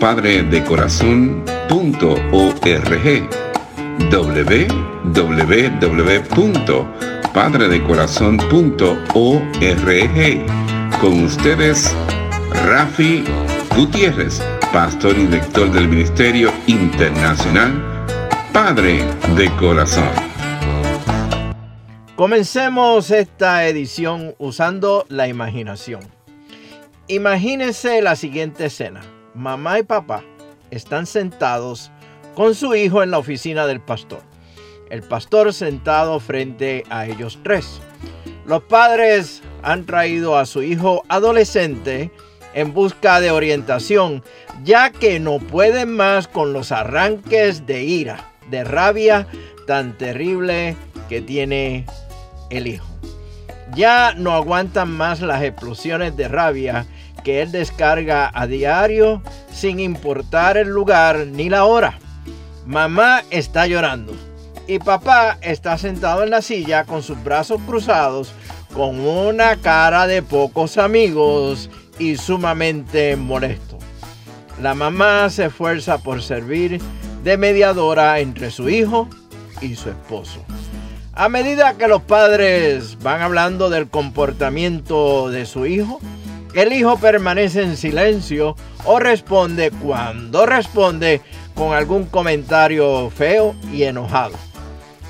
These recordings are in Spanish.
www.padredecorazon.org www.padredecorazon.org Con ustedes, Rafi Gutiérrez, pastor y director del Ministerio Internacional Padre de Corazón. Comencemos esta edición usando la imaginación. Imagínense la siguiente escena. Mamá y papá están sentados con su hijo en la oficina del pastor. El pastor sentado frente a ellos tres. Los padres han traído a su hijo adolescente en busca de orientación, ya que no pueden más con los arranques de ira, de rabia tan terrible que tiene el hijo. Ya no aguantan más las explosiones de rabia que él descarga a diario sin importar el lugar ni la hora. Mamá está llorando y papá está sentado en la silla con sus brazos cruzados con una cara de pocos amigos y sumamente molesto. La mamá se esfuerza por servir de mediadora entre su hijo y su esposo. A medida que los padres van hablando del comportamiento de su hijo, el hijo permanece en silencio o responde cuando responde con algún comentario feo y enojado.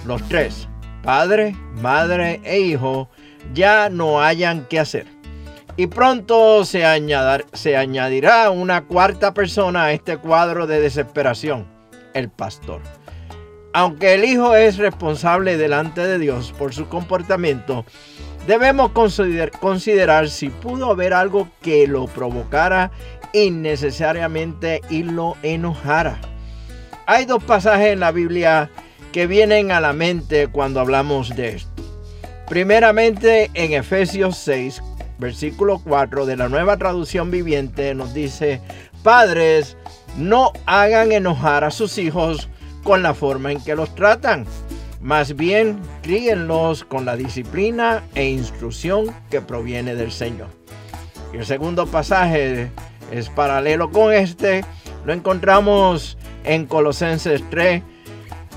Los tres, padre, madre e hijo, ya no hayan qué hacer. Y pronto se, se añadirá una cuarta persona a este cuadro de desesperación, el pastor. Aunque el hijo es responsable delante de Dios por su comportamiento, debemos considerar si pudo haber algo que lo provocara innecesariamente y lo enojara. Hay dos pasajes en la Biblia que vienen a la mente cuando hablamos de esto. Primeramente en Efesios 6, versículo 4 de la nueva traducción viviente nos dice, padres, no hagan enojar a sus hijos con la forma en que los tratan. Más bien, críenlos con la disciplina e instrucción que proviene del Señor. Y el segundo pasaje es paralelo con este. Lo encontramos en Colosenses 3,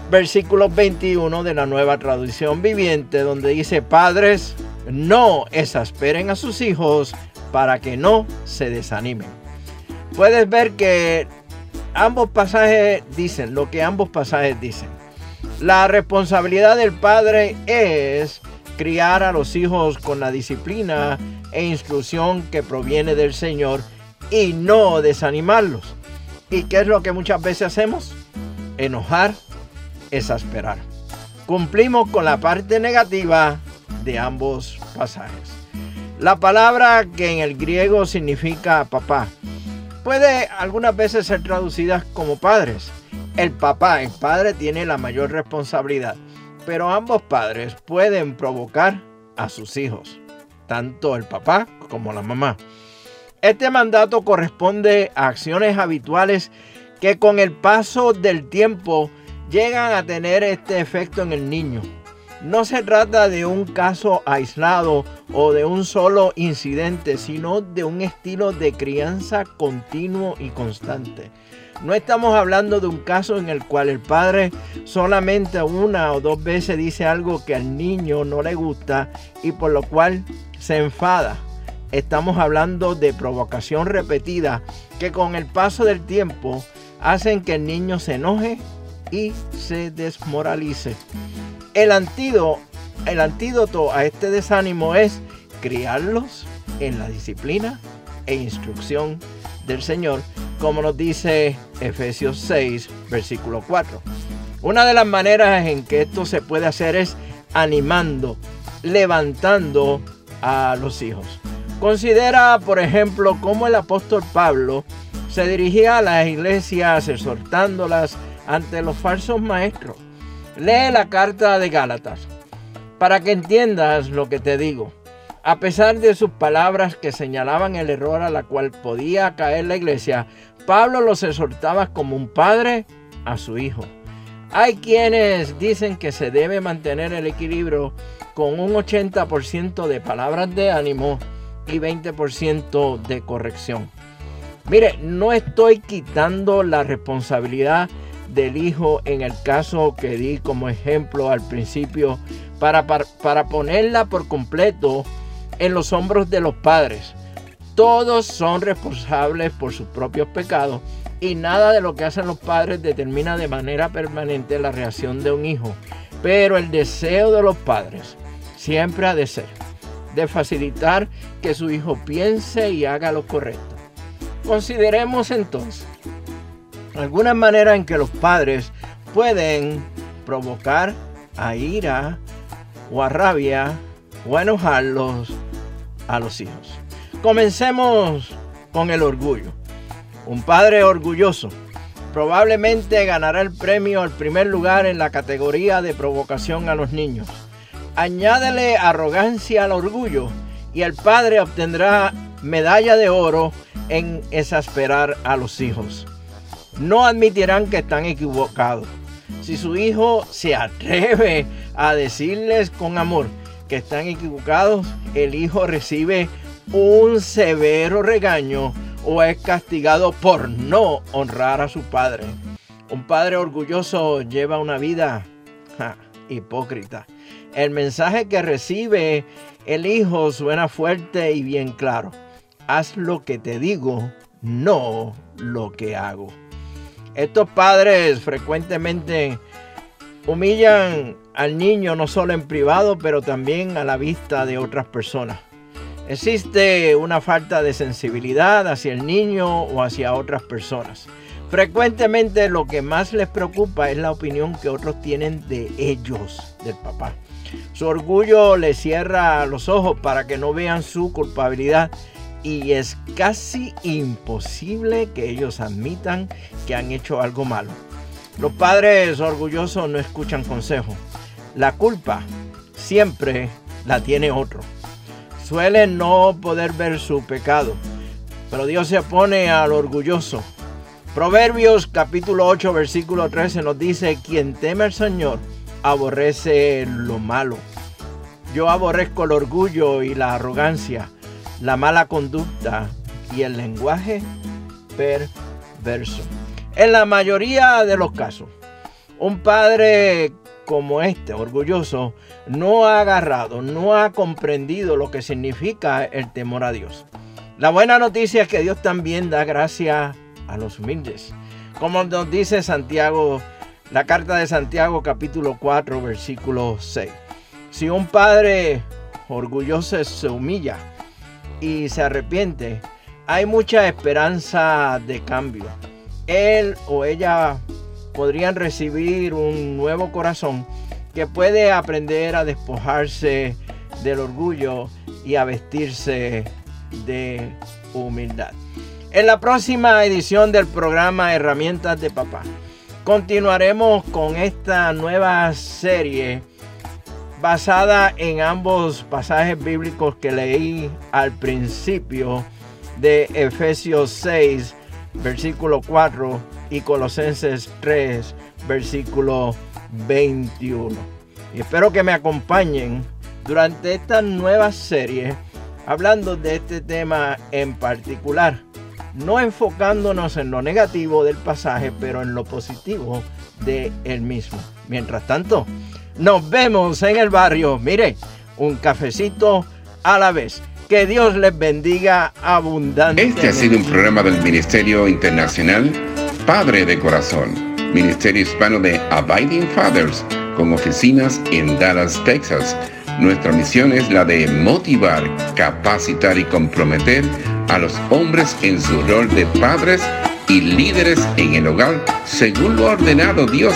versículo 21 de la nueva traducción viviente, donde dice, padres, no exasperen a sus hijos para que no se desanimen. Puedes ver que ambos pasajes dicen lo que ambos pasajes dicen. La responsabilidad del padre es criar a los hijos con la disciplina e instrucción que proviene del Señor y no desanimarlos. ¿Y qué es lo que muchas veces hacemos? Enojar, exasperar. Cumplimos con la parte negativa de ambos pasajes. La palabra que en el griego significa papá puede algunas veces ser traducida como padres. El papá, el padre tiene la mayor responsabilidad, pero ambos padres pueden provocar a sus hijos, tanto el papá como la mamá. Este mandato corresponde a acciones habituales que con el paso del tiempo llegan a tener este efecto en el niño. No se trata de un caso aislado o de un solo incidente, sino de un estilo de crianza continuo y constante. No estamos hablando de un caso en el cual el padre solamente una o dos veces dice algo que al niño no le gusta y por lo cual se enfada. Estamos hablando de provocación repetida que con el paso del tiempo hacen que el niño se enoje y se desmoralice. El antídoto, a este desánimo es criarlos en la disciplina e instrucción del Señor, como nos dice Efesios 6, versículo 4. Una de las maneras en que esto se puede hacer es animando, levantando a los hijos. Considera, por ejemplo, cómo el apóstol Pablo se dirigía a las iglesias exhortándolas ante los falsos maestros. Lee la carta de Gálatas para que entiendas lo que te digo. A pesar de sus palabras que señalaban el error a la cual podía caer la iglesia, Pablo los exhortaba como un padre a su hijo. Hay quienes dicen que se debe mantener el equilibrio con un 80% de palabras de ánimo y 20% de corrección. Mire, no estoy quitando la responsabilidad del hijo en el caso que di como ejemplo al principio para, para, ponerla por completo en los hombros de los padres. Todos son responsables por sus propios pecados y nada de lo que hacen los padres determina de manera permanente la reacción de un hijo. Pero el deseo de los padres siempre ha de ser de facilitar que su hijo piense y haga lo correcto. Consideremos entonces algunas maneras en que los padres pueden provocar a ira o a rabia o a enojarlos a los hijos. Comencemos con el orgullo. Un padre orgulloso probablemente ganará el premio al primer lugar en la categoría de provocación a los niños. Añádele arrogancia al orgullo y el padre obtendrá medalla de oro en exasperar a los hijos. No admitirán que están equivocados. Si su hijo se atreve a decirles con amor que están equivocados, el hijo recibe un severo regaño o es castigado por no honrar a su padre. Un padre orgulloso lleva una vida hipócrita. El mensaje que recibe el hijo suena fuerte y bien claro. Haz lo que te digo, no lo que hago. Estos padres frecuentemente humillan al niño no solo en privado, pero también a la vista de otras personas. Existe una falta de sensibilidad hacia el niño o hacia otras personas. Frecuentemente lo que más les preocupa es la opinión que otros tienen de ellos, del papá. Su orgullo les cierra los ojos para que no vean su culpabilidad y es casi imposible que ellos admitan que han hecho algo malo. Los padres orgullosos no escuchan consejos. La culpa siempre la tiene otro suelen no poder ver su pecado, pero Dios se opone al orgulloso. Proverbios capítulo 8 versículo 13 nos dice, quien teme al Señor aborrece lo malo. Yo aborrezco el orgullo y la arrogancia, la mala conducta y el lenguaje perverso. En la mayoría de los casos, un padre como este, orgulloso, no ha agarrado, no ha comprendido lo que significa el temor a Dios. La buena noticia es que Dios también da gracia a los humildes. Como nos dice Santiago, la carta de Santiago capítulo 4 versículo 6. Si un padre orgulloso se humilla y se arrepiente, hay mucha esperanza de cambio. Él o ella podrían recibir un nuevo corazón que puede aprender a despojarse del orgullo y a vestirse de humildad. En la próxima edición del programa Herramientas de Papá, continuaremos con esta nueva serie basada en ambos pasajes bíblicos que leí al principio de Efesios 6, versículo 4 y Colosenses 3, versículo 21. Y espero que me acompañen durante esta nueva serie hablando de este tema en particular, no enfocándonos en lo negativo del pasaje, pero en lo positivo de él mismo. Mientras tanto, nos vemos en el barrio. Mire, un cafecito a la vez. Que Dios les bendiga abundantemente. Este ha sido un programa del Ministerio Internacional Padre de Corazón, Ministerio Hispano de Abiding Fathers, con oficinas en Dallas, Texas. Nuestra misión es la de motivar, capacitar y comprometer a los hombres en su rol de padres y líderes en el hogar según lo ordenado Dios,